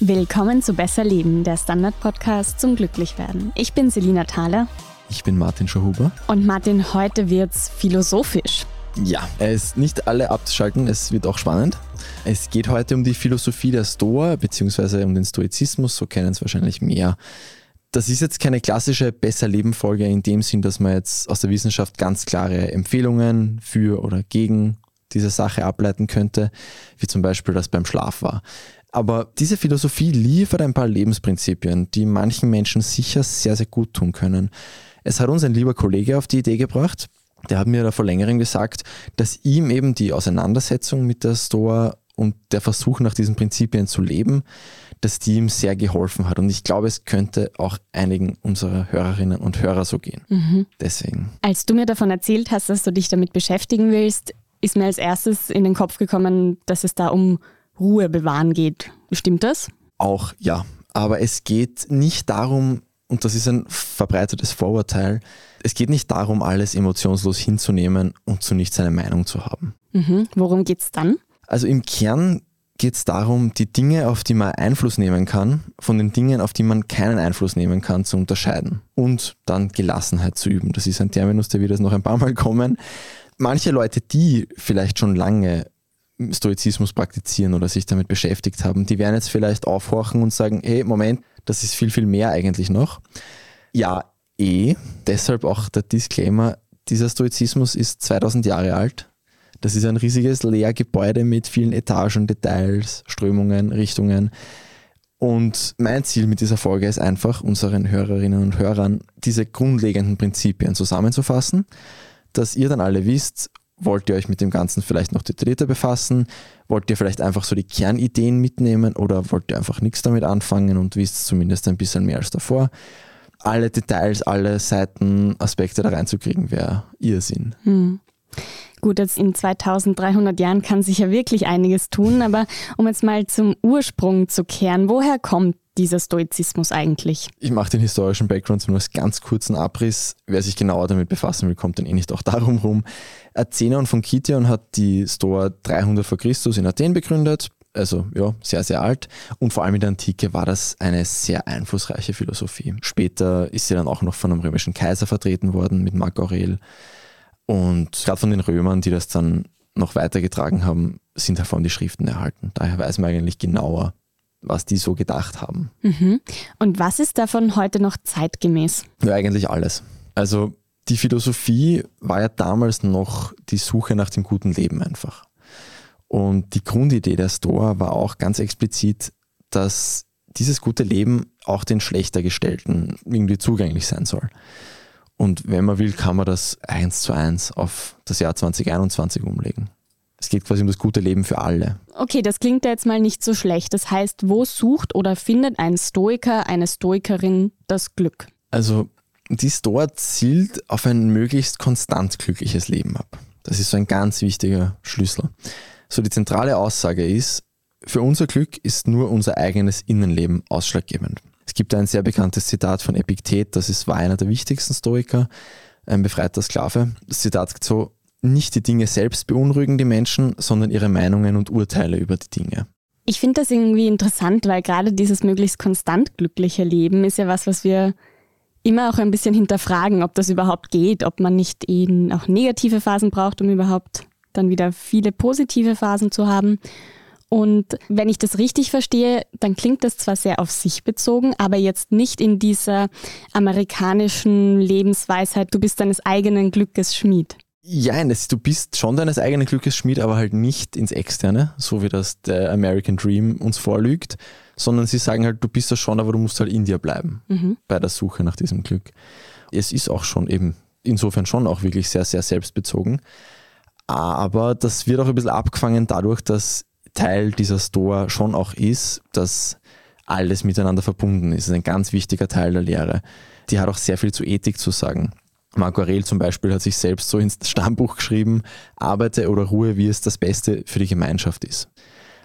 Willkommen zu Besser Leben, der Standard-Podcast zum Glücklichwerden. Ich bin Selina Thaler. Ich bin Martin Schahuber. Und Martin, heute wird's philosophisch. Ja, es ist nicht alle abzuschalten, es wird auch spannend. Es geht heute um die Philosophie der Stoa, beziehungsweise um den Stoizismus, so kennen es wahrscheinlich mehr. Das ist jetzt keine klassische Besser-Leben-Folge in dem Sinn, dass man jetzt aus der Wissenschaft ganz klare Empfehlungen für oder gegen diese Sache ableiten könnte, wie zum Beispiel das beim Schlaf war. Aber diese Philosophie liefert ein paar Lebensprinzipien, die manchen Menschen sicher sehr, sehr gut tun können. Es hat uns ein lieber Kollege auf die Idee gebracht, der hat mir da vor längerem gesagt, dass ihm eben die Auseinandersetzung mit der Stoa und der Versuch nach diesen Prinzipien zu leben, dass die ihm sehr geholfen hat. Und ich glaube, es könnte auch einigen unserer Hörerinnen und Hörer so gehen. Mhm. Deswegen. Als du mir davon erzählt hast, dass du dich damit beschäftigen willst, ist mir als erstes in den Kopf gekommen, dass es da um Ruhe bewahren geht. Stimmt das? Auch ja. Aber es geht nicht darum, und das ist ein verbreitetes Vorurteil, es geht nicht darum, alles emotionslos hinzunehmen und zu nichts eine Meinung zu haben. Mhm. Worum geht es dann? Also im Kern geht es darum, die Dinge, auf die man Einfluss nehmen kann, von den Dingen, auf die man keinen Einfluss nehmen kann, zu unterscheiden und dann Gelassenheit zu üben. Das ist ein Terminus, der wird jetzt noch ein paar Mal kommen. Manche Leute, die vielleicht schon lange Stoizismus praktizieren oder sich damit beschäftigt haben, die werden jetzt vielleicht aufhorchen und sagen, hey, Moment, das ist viel, viel mehr eigentlich noch. Ja, eh, deshalb auch der Disclaimer, dieser Stoizismus ist 2000 Jahre alt. Das ist ein riesiges Lehrgebäude mit vielen Etagen, Details, Strömungen, Richtungen. Und mein Ziel mit dieser Folge ist einfach, unseren Hörerinnen und Hörern diese grundlegenden Prinzipien zusammenzufassen, dass ihr dann alle wisst, wollt ihr euch mit dem Ganzen vielleicht noch detaillierter befassen? Wollt ihr vielleicht einfach so die Kernideen mitnehmen oder wollt ihr einfach nichts damit anfangen und wisst zumindest ein bisschen mehr als davor? Alle Details, alle Seiten, Aspekte da reinzukriegen, wäre Irrsinn. Hm. Gut, jetzt in 2300 Jahren kann sich ja wirklich einiges tun, aber um jetzt mal zum Ursprung zu kehren, woher kommt dieser Stoizismus eigentlich? Ich mache den historischen Background nur als ganz kurzen Abriss. Wer sich genauer damit befassen will, kommt dann eh nicht auch darum rum. Athenon von Kition hat die Stoa 300 vor Christus in Athen begründet. Also ja, sehr, sehr alt. Und vor allem in der Antike war das eine sehr einflussreiche Philosophie. Später ist sie dann auch noch von einem römischen Kaiser vertreten worden mit Marc Aurel. Und gerade von den Römern, die das dann noch weitergetragen haben, sind davon die Schriften erhalten. Daher weiß man eigentlich genauer, was die so gedacht haben. Mhm. Und was ist davon heute noch zeitgemäß? Ja, eigentlich alles. Also die Philosophie war ja damals noch die Suche nach dem guten Leben einfach. Und die Grundidee der Stoa war auch ganz explizit, dass dieses gute Leben auch den schlechter gestellten irgendwie zugänglich sein soll. Und wenn man will, kann man das eins zu eins auf das Jahr 2021 umlegen. Es geht quasi um das gute Leben für alle. Okay, das klingt ja jetzt mal nicht so schlecht. Das heißt, wo sucht oder findet ein Stoiker, eine Stoikerin das Glück? Also die Stoa zielt auf ein möglichst konstant glückliches Leben ab. Das ist so ein ganz wichtiger Schlüssel. So die zentrale Aussage ist, für unser Glück ist nur unser eigenes Innenleben ausschlaggebend. Es gibt ein sehr bekanntes Zitat von Epiktet, das ist, war einer der wichtigsten Stoiker, ein befreiter Sklave. Das Zitat sagt so, nicht die Dinge selbst beunruhigen die Menschen, sondern ihre Meinungen und Urteile über die Dinge. Ich finde das irgendwie interessant, weil gerade dieses möglichst konstant glückliche Leben ist ja was, was wir immer auch ein bisschen hinterfragen, ob das überhaupt geht, ob man nicht eben auch negative Phasen braucht, um überhaupt dann wieder viele positive Phasen zu haben. Und wenn ich das richtig verstehe, dann klingt das zwar sehr auf sich bezogen, aber jetzt nicht in dieser amerikanischen Lebensweisheit, du bist deines eigenen Glückes Schmied. Ja, du bist schon deines eigenen Glückes Schmied, aber halt nicht ins Externe, so wie das der American Dream uns vorlügt, sondern sie sagen halt, du bist das schon, aber du musst halt in dir bleiben mhm. bei der Suche nach diesem Glück. Es ist auch schon eben insofern schon auch wirklich sehr, sehr selbstbezogen. Aber das wird auch ein bisschen abgefangen dadurch, dass Teil dieser Store schon auch ist, dass alles miteinander verbunden ist. Das ist ein ganz wichtiger Teil der Lehre. Die hat auch sehr viel zu Ethik zu sagen. Marco Aurel zum Beispiel hat sich selbst so ins Stammbuch geschrieben, arbeite oder ruhe, wie es das Beste für die Gemeinschaft ist.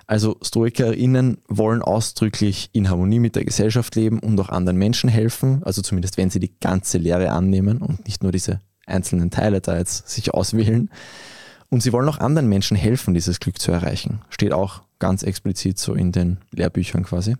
Also StoikerInnen wollen ausdrücklich in Harmonie mit der Gesellschaft leben und auch anderen Menschen helfen, also zumindest wenn sie die ganze Lehre annehmen und nicht nur diese einzelnen Teile da jetzt sich auswählen. Und sie wollen auch anderen Menschen helfen, dieses Glück zu erreichen. Steht auch ganz explizit so in den Lehrbüchern quasi.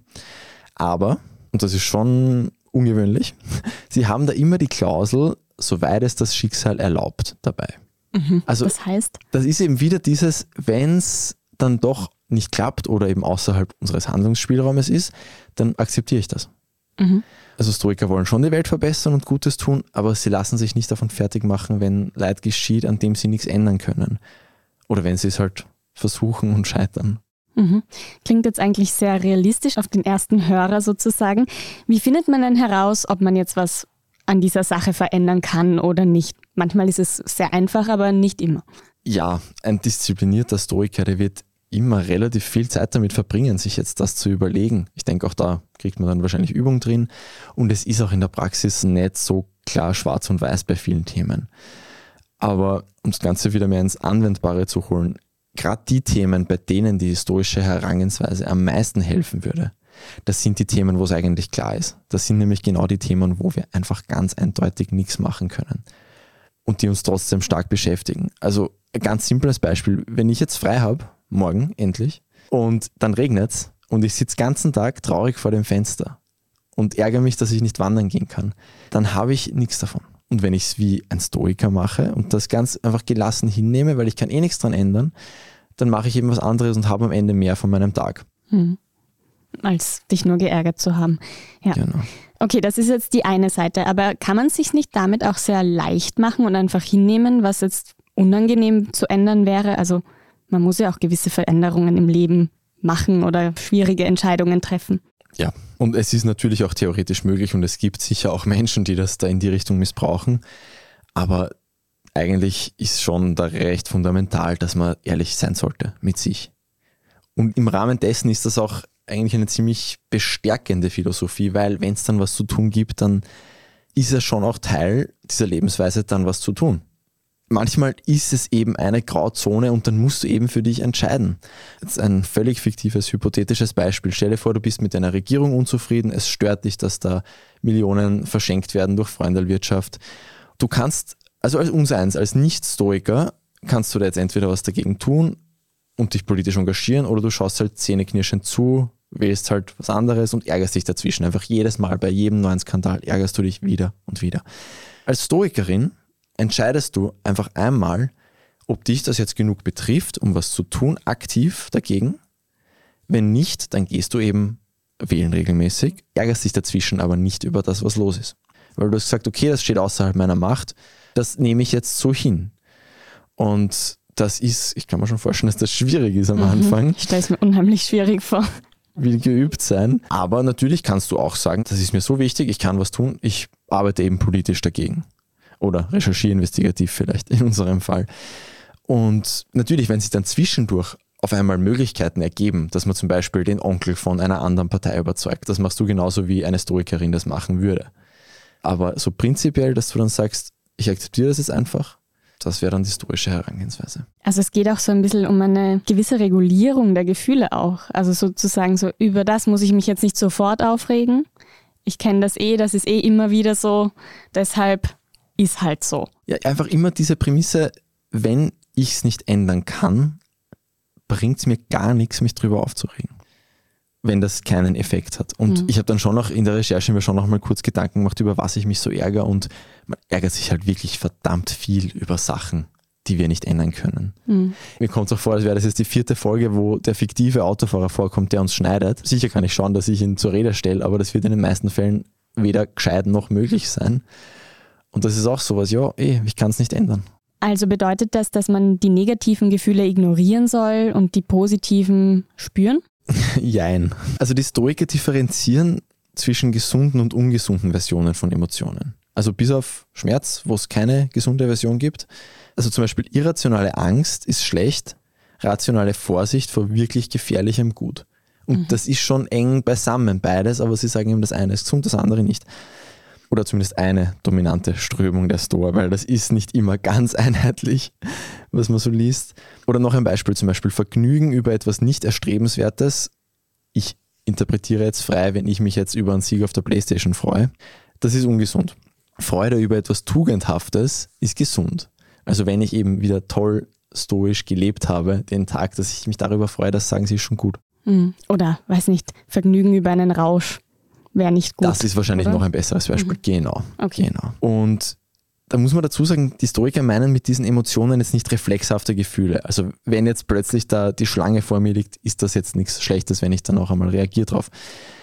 Aber, und das ist schon ungewöhnlich, sie haben da immer die Klausel, soweit es das Schicksal erlaubt, dabei. Mhm, also, das heißt? Das ist eben wieder dieses, wenn es dann doch nicht klappt oder eben außerhalb unseres Handlungsspielraumes ist, dann akzeptiere ich das. Mhm. Also Stoiker wollen schon die Welt verbessern und Gutes tun, aber sie lassen sich nicht davon fertig machen, wenn Leid geschieht, an dem sie nichts ändern können. Oder wenn sie es halt versuchen und scheitern. Mhm. Klingt jetzt eigentlich sehr realistisch auf den ersten Hörer sozusagen. Wie findet man denn heraus, ob man jetzt was an dieser Sache verändern kann oder nicht? Manchmal ist es sehr einfach, aber nicht immer. Ja, ein disziplinierter Stoiker, der wird immer relativ viel Zeit damit verbringen, sich jetzt das zu überlegen. Ich denke, auch da kriegt man dann wahrscheinlich Übung drin. Und es ist auch in der Praxis nicht so klar schwarz und weiß bei vielen Themen. Aber um das Ganze wieder mehr ins Anwendbare zu holen, gerade die Themen, bei denen die historische Herangehensweise am meisten helfen würde, das sind die Themen, wo es eigentlich klar ist. Das sind nämlich genau die Themen, wo wir einfach ganz eindeutig nichts machen können und die uns trotzdem stark beschäftigen. Also ein ganz simples Beispiel, wenn ich jetzt frei habe, morgen endlich, und dann regnet es und ich sitze den ganzen Tag traurig vor dem Fenster und ärgere mich, dass ich nicht wandern gehen kann, dann habe ich nichts davon. Und wenn ich es wie ein Stoiker mache und das ganz einfach gelassen hinnehme, weil ich kann eh nichts dran ändern, dann mache ich eben was anderes und habe am Ende mehr von meinem Tag. Hm. Als dich nur geärgert zu haben. Ja. Genau. Okay, das ist jetzt die eine Seite, aber kann man sich nicht damit auch sehr leicht machen und einfach hinnehmen, was jetzt unangenehm zu ändern wäre? Also man muss ja auch gewisse Veränderungen im Leben machen oder schwierige Entscheidungen treffen. Ja, und es ist natürlich auch theoretisch möglich und es gibt sicher auch Menschen, die das da in die Richtung missbrauchen. Aber eigentlich ist schon da recht fundamental, dass man ehrlich sein sollte mit sich. Und im Rahmen dessen ist das auch eigentlich eine ziemlich bestärkende Philosophie, weil wenn es dann was zu tun gibt, dann ist es schon auch Teil dieser Lebensweise, dann was zu tun. Manchmal ist es eben eine Grauzone und dann musst du eben für dich entscheiden. Jetzt ein völlig fiktives, hypothetisches Beispiel. Stell dir vor, du bist mit deiner Regierung unzufrieden, es stört dich, dass da Millionen verschenkt werden durch Freundelwirtschaft. Du kannst, also als Unseins, als Nicht-Stoiker, kannst du da jetzt entweder was dagegen tun und dich politisch engagieren oder du schaust halt zähneknirschend zu, wählst halt was anderes und ärgerst dich dazwischen. Einfach jedes Mal bei jedem neuen Skandal ärgerst du dich wieder und wieder. Als Stoikerin entscheidest du einfach einmal, ob dich das jetzt genug betrifft, um was zu tun, aktiv dagegen. Wenn nicht, dann gehst du eben wählen regelmäßig, ärgerst dich dazwischen aber nicht über das, was los ist. Weil du hast gesagt, okay, das steht außerhalb meiner Macht, das nehme ich jetzt so hin. Und das ist, ich kann mir schon vorstellen, dass das schwierig ist am mhm. Anfang. Ich stelle es mir unheimlich schwierig vor will geübt sein. Aber natürlich kannst du auch sagen, das ist mir so wichtig, ich kann was tun, ich arbeite eben politisch dagegen. Oder recherchiere investigativ vielleicht in unserem Fall. Und natürlich, wenn sich dann zwischendurch auf einmal Möglichkeiten ergeben, dass man zum Beispiel den Onkel von einer anderen Partei überzeugt, das machst du genauso wie eine Historikerin das machen würde. Aber so prinzipiell, dass du dann sagst, ich akzeptiere das jetzt einfach, das wäre dann die historische Herangehensweise. Also es geht auch so ein bisschen um eine gewisse Regulierung der Gefühle auch. Also sozusagen so, über das muss ich mich jetzt nicht sofort aufregen. Ich kenne das eh, das ist eh immer wieder so. Deshalb ist halt so. Ja, einfach immer diese Prämisse, wenn ich es nicht ändern kann, bringt es mir gar nichts, mich drüber aufzuregen wenn das keinen Effekt hat. Und mhm. ich habe dann schon noch in der Recherche mir schon noch mal kurz Gedanken gemacht, über was ich mich so ärgere. Und man ärgert sich halt wirklich verdammt viel über Sachen, die wir nicht ändern können. Mhm. Mir kommt es auch vor, als wäre das jetzt die vierte Folge, wo der fiktive Autofahrer vorkommt, der uns schneidet. Sicher kann ich schauen, dass ich ihn zur Rede stelle, aber das wird in den meisten Fällen weder gescheit noch möglich sein. Und das ist auch sowas, ja, eh, ich kann es nicht ändern. Also bedeutet das, dass man die negativen Gefühle ignorieren soll und die positiven spüren? Jein. Also die Stoiker differenzieren zwischen gesunden und ungesunden Versionen von Emotionen. Also bis auf Schmerz, wo es keine gesunde Version gibt. Also zum Beispiel irrationale Angst ist schlecht, rationale Vorsicht vor wirklich gefährlichem gut. Und mhm. das ist schon eng beisammen, beides, aber sie sagen eben, das eine ist gesund, das andere nicht. Oder zumindest eine dominante Strömung der Stoa, weil das ist nicht immer ganz einheitlich, was man so liest. Oder noch ein Beispiel, zum Beispiel Vergnügen über etwas nicht Erstrebenswertes. Ich interpretiere jetzt frei, wenn ich mich jetzt über einen Sieg auf der Playstation freue. Das ist ungesund. Freude über etwas Tugendhaftes ist gesund. Also wenn ich eben wieder toll stoisch gelebt habe, den Tag, dass ich mich darüber freue, das sagen sie schon gut. Hm. Oder, weiß nicht, Vergnügen über einen Rausch wäre nicht gut. Das ist wahrscheinlich oder? noch ein besseres Beispiel. Mhm. Genau. Okay. genau. Und da muss man dazu sagen, die Historiker meinen mit diesen Emotionen jetzt nicht reflexhafte Gefühle. Also wenn jetzt plötzlich da die Schlange vor mir liegt, ist das jetzt nichts Schlechtes, wenn ich dann auch einmal reagiere drauf.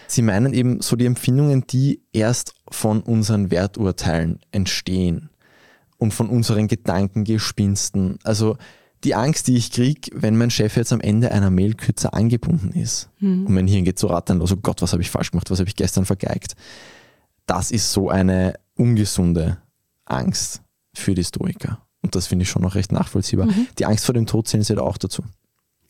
Sie meinen eben so die Empfindungen, die erst von unseren Werturteilen entstehen und von unseren Gedankengespinsten. Also die Angst, die ich kriege, wenn mein Chef jetzt am Ende einer Mail kürzer angebunden ist mhm. und mein Hirn geht so rattern los, oh Gott, was habe ich falsch gemacht, was habe ich gestern vergeigt. Das ist so eine ungesunde Angst für die Stoiker. Und das finde ich schon noch recht nachvollziehbar. Mhm. Die Angst vor dem Tod zählen sie da auch dazu.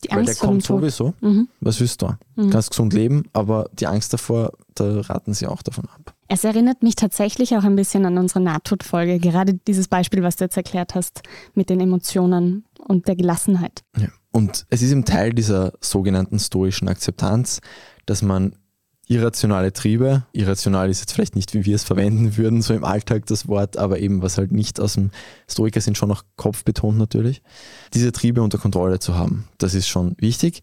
Die Angst Weil der kommt sowieso. Mhm. Was willst du? Mhm. Kannst gesund leben, aber die Angst davor, da raten sie auch davon ab. Es erinnert mich tatsächlich auch ein bisschen an unsere Nahtodfolge. Gerade dieses Beispiel, was du jetzt erklärt hast, mit den Emotionen und der Gelassenheit. Ja. Und es ist im Teil dieser sogenannten stoischen Akzeptanz, dass man irrationale Triebe, irrational ist jetzt vielleicht nicht, wie wir es verwenden würden, so im Alltag das Wort, aber eben was halt nicht aus dem Stoiker sind schon noch kopfbetont natürlich, diese Triebe unter Kontrolle zu haben. Das ist schon wichtig.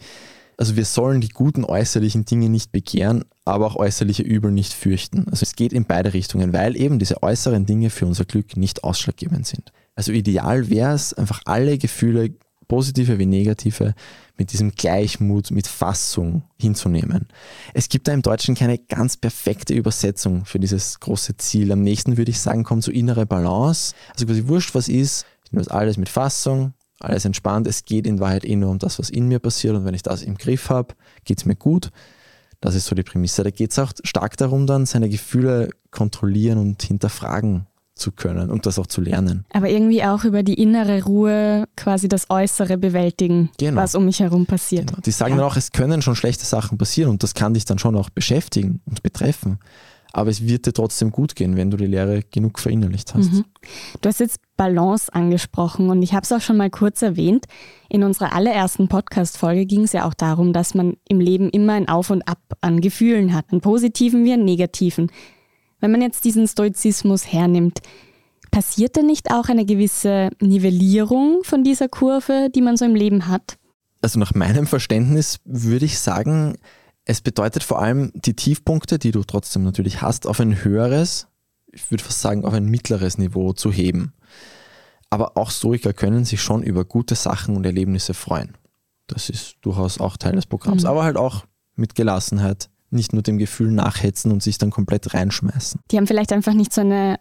Also wir sollen die guten äußerlichen Dinge nicht begehren, aber auch äußerliche Übel nicht fürchten. Also es geht in beide Richtungen, weil eben diese äußeren Dinge für unser Glück nicht ausschlaggebend sind. Also ideal wäre es, einfach alle Gefühle, positive wie negative, mit diesem Gleichmut, mit Fassung hinzunehmen. Es gibt da im Deutschen keine ganz perfekte Übersetzung für dieses große Ziel. Am nächsten würde ich sagen, kommt so innere Balance. Also quasi wurscht, was ist, ich nehme das alles mit Fassung, alles entspannt. Es geht in Wahrheit eh nur um das, was in mir passiert. Und wenn ich das im Griff habe, geht es mir gut. Das ist so die Prämisse. Da geht es auch stark darum, dann seine Gefühle kontrollieren und hinterfragen zu können und das auch zu lernen. Aber irgendwie auch über die innere Ruhe quasi das Äußere bewältigen, genau. was um mich herum passiert. Genau. Die sagen ja. dann auch, es können schon schlechte Sachen passieren und das kann dich dann schon auch beschäftigen und betreffen. Aber es wird dir trotzdem gut gehen, wenn du die Lehre genug verinnerlicht hast. Mhm. Du hast jetzt Balance angesprochen und ich habe es auch schon mal kurz erwähnt. In unserer allerersten Podcast-Folge ging es ja auch darum, dass man im Leben immer ein Auf und Ab an Gefühlen hat, einen positiven wie einen negativen. Wenn man jetzt diesen Stoizismus hernimmt, passiert da nicht auch eine gewisse Nivellierung von dieser Kurve, die man so im Leben hat? Also nach meinem Verständnis würde ich sagen, es bedeutet vor allem die Tiefpunkte, die du trotzdem natürlich hast, auf ein höheres, ich würde fast sagen, auf ein mittleres Niveau zu heben. Aber auch Stoiker können sich schon über gute Sachen und Erlebnisse freuen. Das ist durchaus auch Teil des Programms, mhm. aber halt auch mit Gelassenheit, nicht nur dem Gefühl nachhetzen und sich dann komplett reinschmeißen. Die haben vielleicht einfach nicht so eine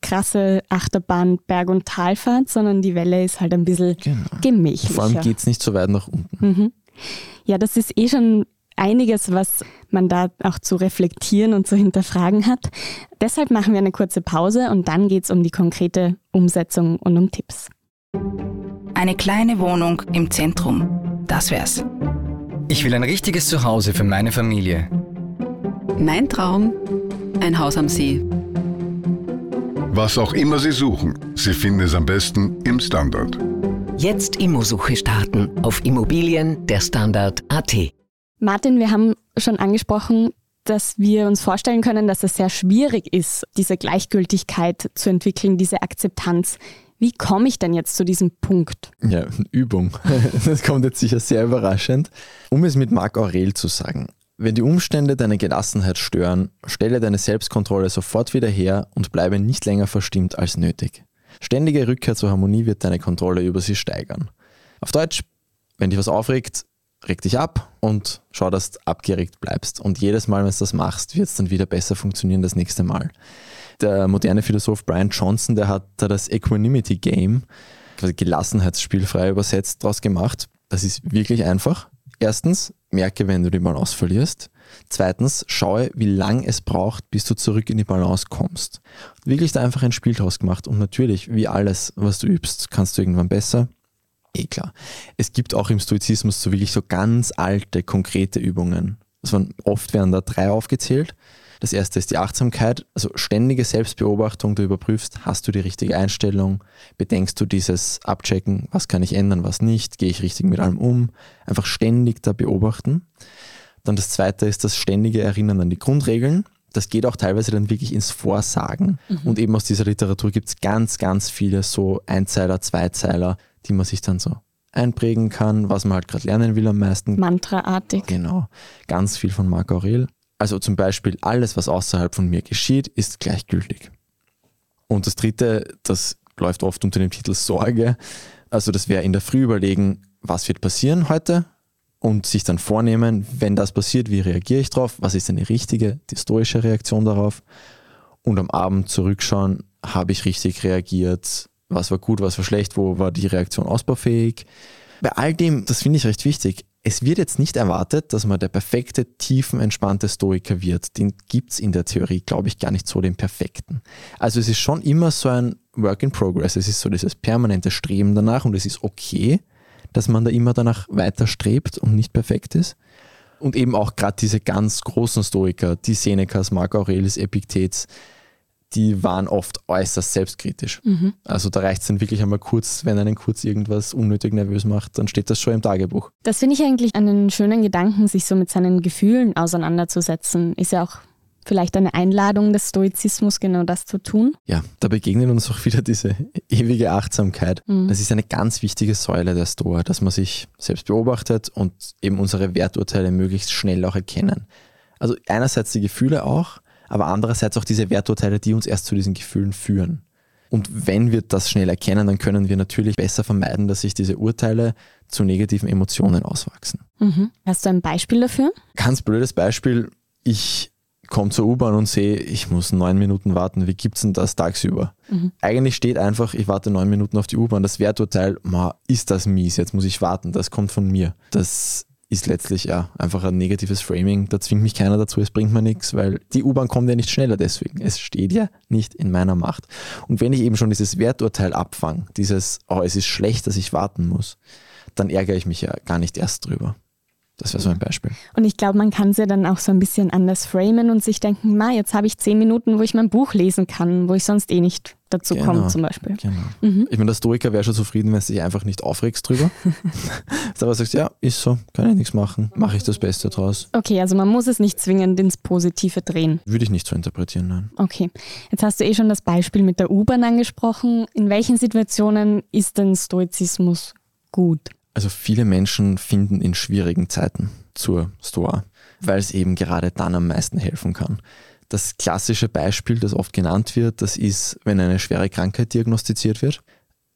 krasse Achterbahn Berg- und Talfahrt, sondern die Welle ist halt ein bisschen genau. gemächlicher. Vor allem geht es nicht so weit nach unten. Mhm. Ja, das ist eh schon einiges, was man da auch zu reflektieren und zu hinterfragen hat. Deshalb machen wir eine kurze Pause und dann geht es um die konkrete Umsetzung und um Tipps. Eine kleine Wohnung im Zentrum, das wär's. Ich will ein richtiges Zuhause für meine Familie. Mein Traum, ein Haus am See. Was auch immer Sie suchen, Sie finden es am besten im Standard. Jetzt Immosuche starten auf Immobilien der Standard.at. Martin, wir haben schon angesprochen, dass wir uns vorstellen können, dass es sehr schwierig ist, diese Gleichgültigkeit zu entwickeln, diese Akzeptanz. Wie komme ich denn jetzt zu diesem Punkt? Ja, Übung. Das kommt jetzt sicher sehr überraschend. Um es mit Marc Aurel zu sagen, wenn die Umstände deine Gelassenheit stören, stelle deine Selbstkontrolle sofort wieder her und bleibe nicht länger verstimmt als nötig. Ständige Rückkehr zur Harmonie wird deine Kontrolle über sie steigern. Auf Deutsch, wenn dich was aufregt, reg dich ab und schau, dass du abgeregt bleibst. Und jedes Mal, wenn du das machst, wird es dann wieder besser funktionieren das nächste Mal. Der moderne Philosoph Brian Johnson, der hat da das Equanimity Game, quasi Gelassenheitsspiel frei übersetzt, daraus gemacht. Das ist wirklich einfach. Erstens, merke, wenn du die Balance verlierst. Zweitens, schaue, wie lang es braucht, bis du zurück in die Balance kommst. Wirklich da einfach ein Spiel draus gemacht. Und natürlich, wie alles, was du übst, kannst du irgendwann besser. Eh klar. Es gibt auch im Stoizismus so wirklich so ganz alte, konkrete Übungen. sondern oft werden da drei aufgezählt. Das erste ist die Achtsamkeit, also ständige Selbstbeobachtung. Du überprüfst, hast du die richtige Einstellung? Bedenkst du dieses Abchecken, was kann ich ändern, was nicht? Gehe ich richtig mit allem um? Einfach ständig da beobachten. Dann das zweite ist das ständige Erinnern an die Grundregeln. Das geht auch teilweise dann wirklich ins Vorsagen. Und eben aus dieser Literatur gibt es ganz, ganz viele so Einzeiler, Zweizeiler, die man sich dann so einprägen kann, was man halt gerade lernen will am meisten. Mantraartig. Genau, ganz viel von Marc Aurel. Also zum Beispiel, alles, was außerhalb von mir geschieht, ist gleichgültig. Und das dritte, das läuft oft unter dem Titel Sorge. Also das wäre in der Früh überlegen, was wird passieren heute und sich dann vornehmen, wenn das passiert, wie reagiere ich darauf, was ist eine richtige, die stoische Reaktion darauf und am Abend zurückschauen, habe ich richtig reagiert, was war gut, was war schlecht, wo war die Reaktion ausbaufähig. Bei all dem, das finde ich recht wichtig, es wird jetzt nicht erwartet, dass man der perfekte, tiefenentspannte Stoiker wird. Den gibt es in der Theorie, glaube ich, gar nicht so den perfekten. Also es ist schon immer so ein Work in Progress. Es ist so dieses permanente Streben danach und es ist okay, dass man da immer danach weiter strebt und nicht perfekt ist. Und eben auch gerade diese ganz großen Stoiker, die Senecas, Marc Aurelius, Epiktets, die waren oft äußerst selbstkritisch. Also da reicht es dann wirklich einmal kurz, wenn einen kurz irgendwas unnötig nervös macht, dann steht das schon im Tagebuch. Das finde ich eigentlich einen schönen Gedanken, sich so mit seinen Gefühlen auseinanderzusetzen. Ist ja auch vielleicht eine Einladung des Stoizismus, genau das zu tun. Ja, da begegnet uns auch wieder diese ewige Achtsamkeit. Das ist eine ganz wichtige Säule der Stoa, dass man sich selbst beobachtet und eben unsere Werturteile möglichst schnell auch erkennen. Also einerseits die Gefühle auch, aber andererseits auch diese Werturteile, die uns erst zu diesen Gefühlen führen. Und wenn wir das schnell erkennen, dann können wir natürlich besser vermeiden, dass sich diese Urteile zu negativen Emotionen auswachsen. Mhm. Hast du ein Beispiel dafür? Ganz blödes Beispiel, ich komme zur U-Bahn und sehe, ich muss neun Minuten warten. Wie gibt's denn das tagsüber? Eigentlich steht einfach, ich warte neun Minuten auf die U-Bahn. Das Werturteil, ma, ist das mies, jetzt muss ich warten, das kommt von mir. Das ist letztlich ja einfach ein negatives Framing. Da zwingt mich keiner dazu, es bringt mir nichts, weil die U-Bahn kommt ja nicht schneller deswegen. Es steht ja nicht in meiner Macht. Und wenn ich eben schon dieses Werturteil abfange, dieses, oh, es ist schlecht, dass ich warten muss, dann ärgere ich mich ja gar nicht erst drüber. Das wäre so ein Beispiel. Und ich glaube, man kann es ja dann auch so ein bisschen anders framen und sich denken, ma, jetzt habe ich zehn Minuten, wo ich mein Buch lesen kann, wo ich sonst eh nicht dazu Genau. komme zum Beispiel. Genau. Ich meine, der Stoiker wäre schon zufrieden, wenn du dich einfach nicht aufregst drüber. Aber sagst, ja, ist so, kann ich nichts machen, mache ich das Beste draus. Okay, also man muss es nicht zwingend ins Positive drehen. Würde ich nicht so interpretieren, nein. Okay, jetzt hast du eh schon das Beispiel mit der U-Bahn angesprochen. In welchen Situationen ist denn Stoizismus gut? Also viele Menschen finden in schwierigen Zeiten zur Stoa, weil es eben gerade dann am meisten helfen kann. Das klassische Beispiel, das oft genannt wird, das ist, wenn eine schwere Krankheit diagnostiziert wird,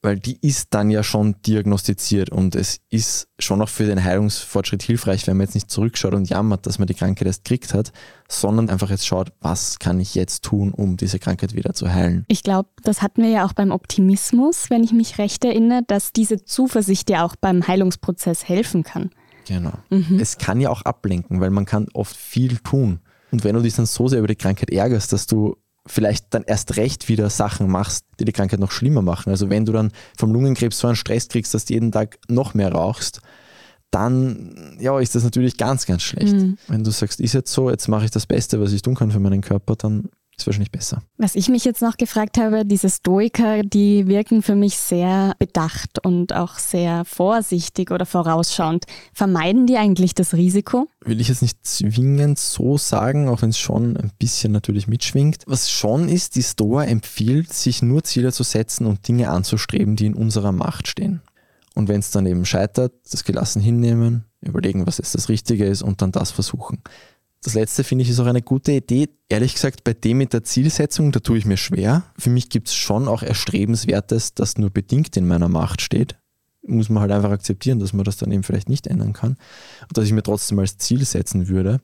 weil die ist dann ja schon diagnostiziert und es ist schon auch für den Heilungsfortschritt hilfreich, wenn man jetzt nicht zurückschaut und jammert, dass man die Krankheit erst gekriegt hat, sondern einfach jetzt schaut, was kann ich jetzt tun, um diese Krankheit wieder zu heilen. Ich glaube, das hatten wir ja auch beim Optimismus, wenn ich mich recht erinnere, dass diese Zuversicht ja auch beim Heilungsprozess helfen kann. Genau. Es kann ja auch ablenken, weil man kann oft viel tun. Und wenn du dich dann so sehr über die Krankheit ärgerst, dass du vielleicht dann erst recht wieder Sachen machst, die die Krankheit noch schlimmer machen. Also wenn du dann vom Lungenkrebs so einen Stress kriegst, dass du jeden Tag noch mehr rauchst, dann ja, ist das natürlich ganz, ganz schlecht. Wenn du sagst, ist jetzt so, jetzt mache ich das Beste, was ich tun kann für meinen Körper, dann ist wahrscheinlich besser. Was ich mich jetzt noch gefragt habe, diese Stoiker, die wirken für mich sehr bedacht und auch sehr vorsichtig oder vorausschauend. Vermeiden die eigentlich das Risiko? will ich jetzt nicht zwingend so sagen, auch wenn es schon ein bisschen natürlich mitschwingt. Was schon ist, die Stoa empfiehlt, sich nur Ziele zu setzen und Dinge anzustreben, die in unserer Macht stehen. Und wenn es dann eben scheitert, das gelassen hinnehmen, überlegen, was jetzt das Richtige ist und dann das versuchen. Das letzte finde ich ist auch eine gute Idee. Ehrlich gesagt, bei dem mit der Zielsetzung, da tue ich mir schwer. Für mich gibt es schon auch Erstrebenswertes, das nur bedingt in meiner Macht steht. Muss man halt einfach akzeptieren, dass man das dann eben vielleicht nicht ändern kann. Und dass ich mir trotzdem als Ziel setzen würde.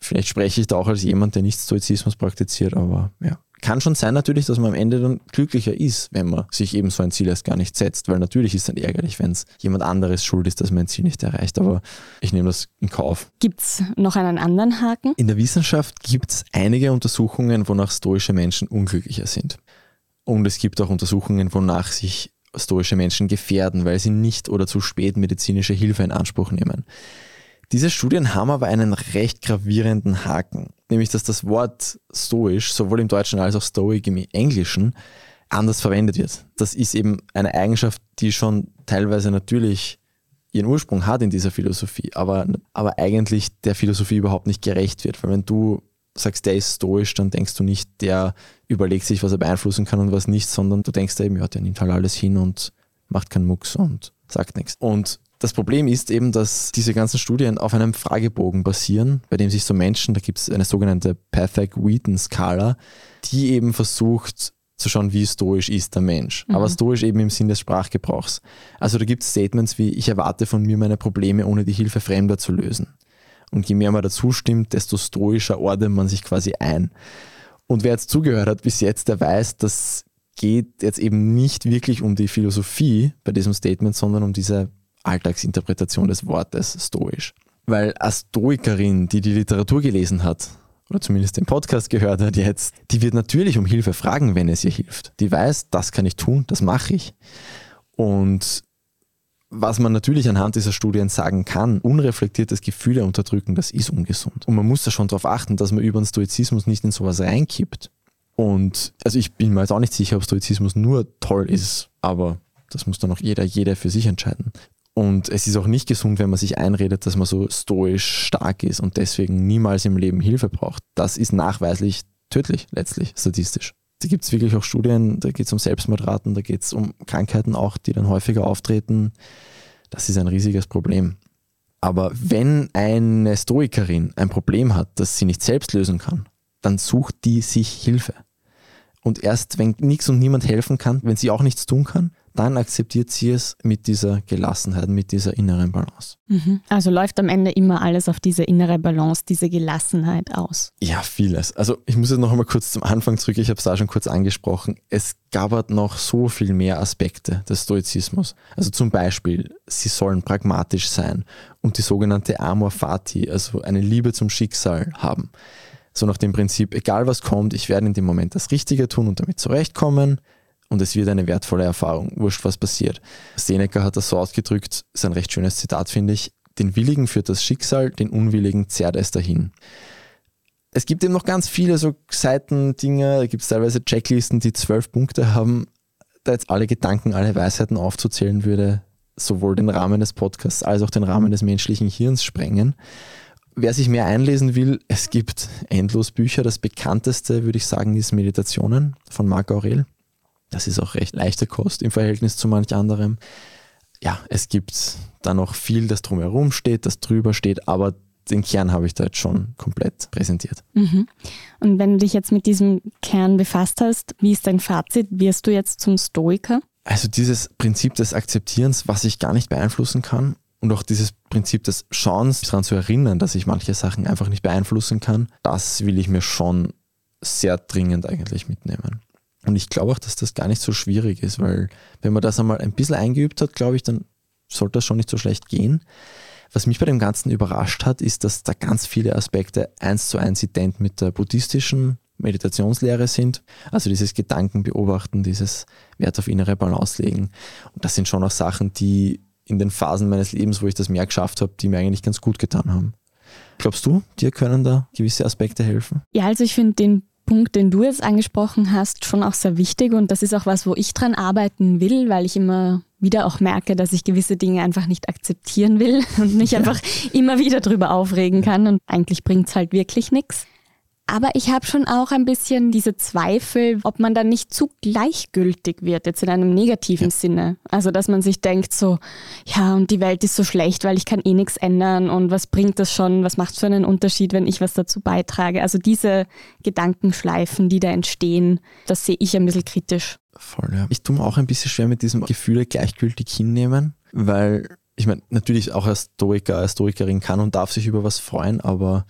Vielleicht spreche ich da auch als jemand, der nicht Stoizismus praktiziert, aber ja. Kann schon sein natürlich, dass man am Ende dann glücklicher ist, wenn man sich eben so ein Ziel erst gar nicht setzt, weil natürlich ist es dann ärgerlich, wenn es jemand anderes schuld ist, dass man ein Ziel nicht erreicht, aber ich nehme das in Kauf. Gibt es noch einen anderen Haken? In der Wissenschaft gibt es einige Untersuchungen, wonach stoische Menschen unglücklicher sind. Und es gibt auch Untersuchungen, wonach sich stoische Menschen gefährden, weil sie nicht oder zu spät medizinische Hilfe in Anspruch nehmen. Diese Studien haben aber einen recht gravierenden Haken, nämlich dass das Wort stoisch sowohl im Deutschen als auch stoic im Englischen anders verwendet wird. Das ist eben eine Eigenschaft, die schon teilweise natürlich ihren Ursprung hat in dieser Philosophie, aber, aber eigentlich der Philosophie überhaupt nicht gerecht wird. Weil wenn du sagst, der ist stoisch, dann denkst du nicht, der überlegt sich, was er beeinflussen kann und was nicht, sondern du denkst eben, ja, der nimmt halt alles hin und macht keinen Mucks und sagt nichts. Und das Problem ist eben, dass diese ganzen Studien auf einem Fragebogen basieren, bei dem sich so Menschen, da gibt es eine sogenannte Pathak-Wheaton-Skala, die eben versucht zu schauen, wie stoisch ist der Mensch. Mhm. Aber stoisch eben im Sinn des Sprachgebrauchs. Also da gibt es Statements wie, ich erwarte von mir meine Probleme ohne die Hilfe Fremder zu lösen. Und je mehr man dazu stimmt, desto stoischer ordnet man sich quasi ein. Und wer jetzt zugehört hat bis jetzt, der weiß, das geht jetzt eben nicht wirklich um die Philosophie bei diesem Statement, sondern um diese Alltagsinterpretation des Wortes stoisch. Weil als Stoikerin, die die Literatur gelesen hat, oder zumindest den Podcast gehört hat jetzt, die wird natürlich um Hilfe fragen, wenn es ihr hilft. Die weiß, das kann ich tun, das mache ich. Und was man natürlich anhand dieser Studien sagen kann, unreflektiertes Gefühle unterdrücken, das ist ungesund. Und man muss da schon darauf achten, dass man über den Stoizismus nicht in sowas reinkippt. Und also ich bin mir jetzt auch nicht sicher, ob Stoizismus nur toll ist, aber das muss dann auch jeder, jeder für sich entscheiden. Und es ist auch nicht gesund, wenn man sich einredet, dass man so stoisch stark ist und deswegen niemals im Leben Hilfe braucht. Das ist nachweislich tödlich, letztlich, statistisch. Da gibt es wirklich auch Studien, da geht es um Selbstmordraten, da geht es um Krankheiten auch, die dann häufiger auftreten. Das ist ein riesiges Problem. Aber wenn eine Stoikerin ein Problem hat, das sie nicht selbst lösen kann, dann sucht die sich Hilfe. Und erst wenn nichts und niemand helfen kann, wenn sie auch nichts tun kann, dann akzeptiert sie es mit dieser Gelassenheit, mit dieser inneren Balance. Mhm. Also läuft am Ende immer alles auf diese innere Balance, diese Gelassenheit aus. Ja, vieles. Also ich muss jetzt noch einmal kurz zum Anfang zurück, ich habe es da schon kurz angesprochen. Es gab halt noch so viel mehr Aspekte des Stoizismus. Also zum Beispiel, sie sollen pragmatisch sein und die sogenannte Amor Fati, also eine Liebe zum Schicksal haben. So nach dem Prinzip, egal was kommt, ich werde in dem Moment das Richtige tun und damit zurechtkommen und es wird eine wertvolle Erfahrung, wurscht was passiert. Seneca hat das so ausgedrückt, ist ein recht schönes Zitat, finde ich. Den Willigen führt das Schicksal, den Unwilligen zerrt es dahin. Es gibt eben noch ganz viele so Seitendinge, da gibt es teilweise Checklisten, die zwölf Punkte haben. Da jetzt alle Gedanken, alle Weisheiten aufzuzählen würde, sowohl den Rahmen des Podcasts als auch den Rahmen des menschlichen Hirns sprengen. Wer sich mehr einlesen will, es gibt endlos Bücher. Das bekannteste, würde ich sagen, ist Meditationen von Marc Aurel. Das ist auch recht leichte Kost im Verhältnis zu manch anderem. Ja, es gibt da noch viel, das drumherum steht, das drüber steht, aber den Kern habe ich da jetzt schon komplett präsentiert. Mhm. Und wenn du dich jetzt mit diesem Kern befasst hast, wie ist dein Fazit? Wirst du jetzt zum Stoiker? Also dieses Prinzip des Akzeptierens, was ich gar nicht beeinflussen kann und auch dieses Prinzip des Schauens, daran zu erinnern, dass ich manche Sachen einfach nicht beeinflussen kann, das will ich mir schon sehr dringend eigentlich mitnehmen. Und ich glaube auch, dass das gar nicht so schwierig ist, weil wenn man das einmal ein bisschen eingeübt hat, glaube ich, dann sollte das schon nicht so schlecht gehen. Was mich bei dem Ganzen überrascht hat, ist, dass da ganz viele Aspekte eins zu eins ident mit der buddhistischen Meditationslehre sind. Also dieses Gedanken beobachten, dieses Wert auf innere Balance legen. Und das sind schon auch Sachen, die in den Phasen meines Lebens, wo ich das mehr geschafft habe, die mir eigentlich ganz gut getan haben. Glaubst du, dir können da gewisse Aspekte helfen? Ja, also ich finde den Punkt, den du jetzt angesprochen hast, schon auch sehr wichtig und das ist auch was, wo ich dran arbeiten will, weil ich immer wieder auch merke, dass ich gewisse Dinge einfach nicht akzeptieren will und mich ja. einfach immer wieder drüber aufregen kann und eigentlich bringt es halt wirklich nichts. Aber ich habe schon auch ein bisschen diese Zweifel, ob man dann nicht zu gleichgültig wird, jetzt in einem negativen ja. Sinne. Also, dass man sich denkt so, ja, und die Welt ist so schlecht, weil ich kann eh nichts ändern und was bringt das schon, was macht für einen Unterschied, wenn ich was dazu beitrage. Also diese Gedankenschleifen, die da entstehen, das sehe ich ein bisschen kritisch. Voll, ja. Ich tue mir auch ein bisschen schwer mit diesem Gefühle gleichgültig hinnehmen, weil ich meine, natürlich auch als Stoiker, als Stoikerin kann und darf sich über was freuen, aber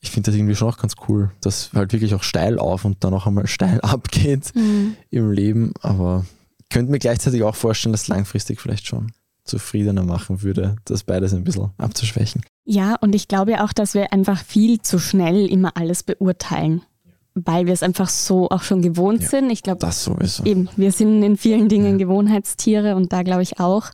ich finde das irgendwie schon auch ganz cool, dass halt wirklich auch steil auf und dann auch einmal steil abgeht mhm. im Leben. Aber ich könnte mir gleichzeitig auch vorstellen, dass langfristig vielleicht schon zufriedener machen würde, das beides ein bisschen abzuschwächen. Ja, und ich glaube auch, dass wir einfach viel zu schnell immer alles beurteilen, weil wir es einfach so auch schon gewohnt ja, sind. Ich glaube, das sowieso. Eben, wir sind in vielen Dingen ja. Gewohnheitstiere und da glaube ich auch.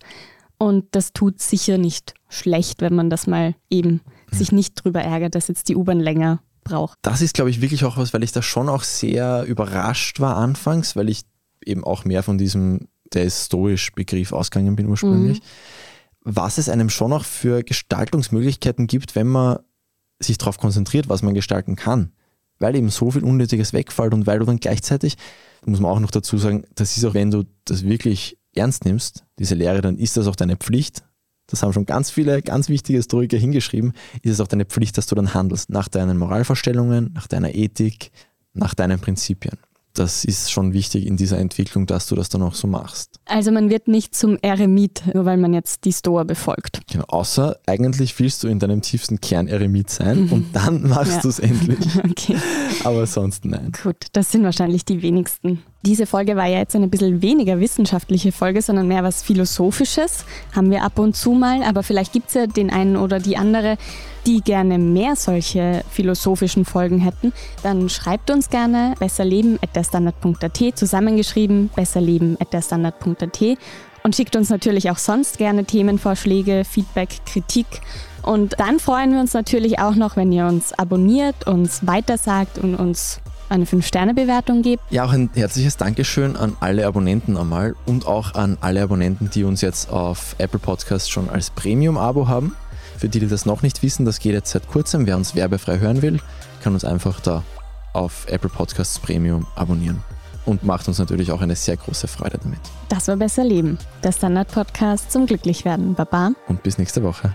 Und das tut sicher nicht schlecht, wenn man das mal eben sich nicht drüber ärgert, dass jetzt die U-Bahn länger braucht. Das ist, glaube ich, wirklich auch was, weil ich da schon auch sehr überrascht war anfangs, weil ich eben auch mehr von diesem, der ist stoisch Begriff ausgegangen bin ursprünglich. Mhm. Was es einem schon auch für Gestaltungsmöglichkeiten gibt, wenn man sich darauf konzentriert, was man gestalten kann. Weil eben so viel Unnötiges wegfällt und weil du dann gleichzeitig, muss man auch noch dazu sagen, das ist auch, wenn du das wirklich ernst nimmst, diese Lehre, dann ist das auch deine Pflicht. Das haben schon ganz viele ganz wichtige Historiker hingeschrieben. Ist es auch deine Pflicht, dass du dann handelst nach deinen Moralvorstellungen, nach deiner Ethik, nach deinen Prinzipien das ist schon wichtig in dieser Entwicklung, dass du das dann auch so machst. Also man wird nicht zum Eremit, nur weil man jetzt die Stoa befolgt. Genau, außer eigentlich willst du in deinem tiefsten Kern Eremit sein und dann machst ja. du es endlich. Okay. Aber sonst nein. Gut, das sind wahrscheinlich die wenigsten. Diese Folge war ja jetzt eine bisschen weniger wissenschaftliche Folge, sondern mehr was Philosophisches. Haben wir ab und zu mal, aber vielleicht gibt es ja den einen oder die andere, die gerne mehr solche philosophischen Folgen hätten, dann schreibt uns gerne besserleben.derstandard.at, zusammengeschrieben besserleben.derstandard.at und schickt uns natürlich auch sonst gerne Themenvorschläge, Feedback, Kritik. Und dann freuen wir uns natürlich auch noch, wenn ihr uns abonniert, uns weitersagt und uns eine 5-Sterne-Bewertung gebt. Ja, auch ein herzliches Dankeschön an alle Abonnenten einmal und auch an alle Abonnenten, die uns jetzt auf Apple Podcasts schon als Premium-Abo haben. Für die, die das noch nicht wissen, das geht jetzt seit kurzem. Wer uns werbefrei hören will, kann uns einfach da auf Apple Podcasts Premium abonnieren. Und macht uns natürlich auch eine sehr große Freude damit. Das war Besser Leben, der Standard-Podcast zum Glücklichwerden. Baba. Und bis nächste Woche.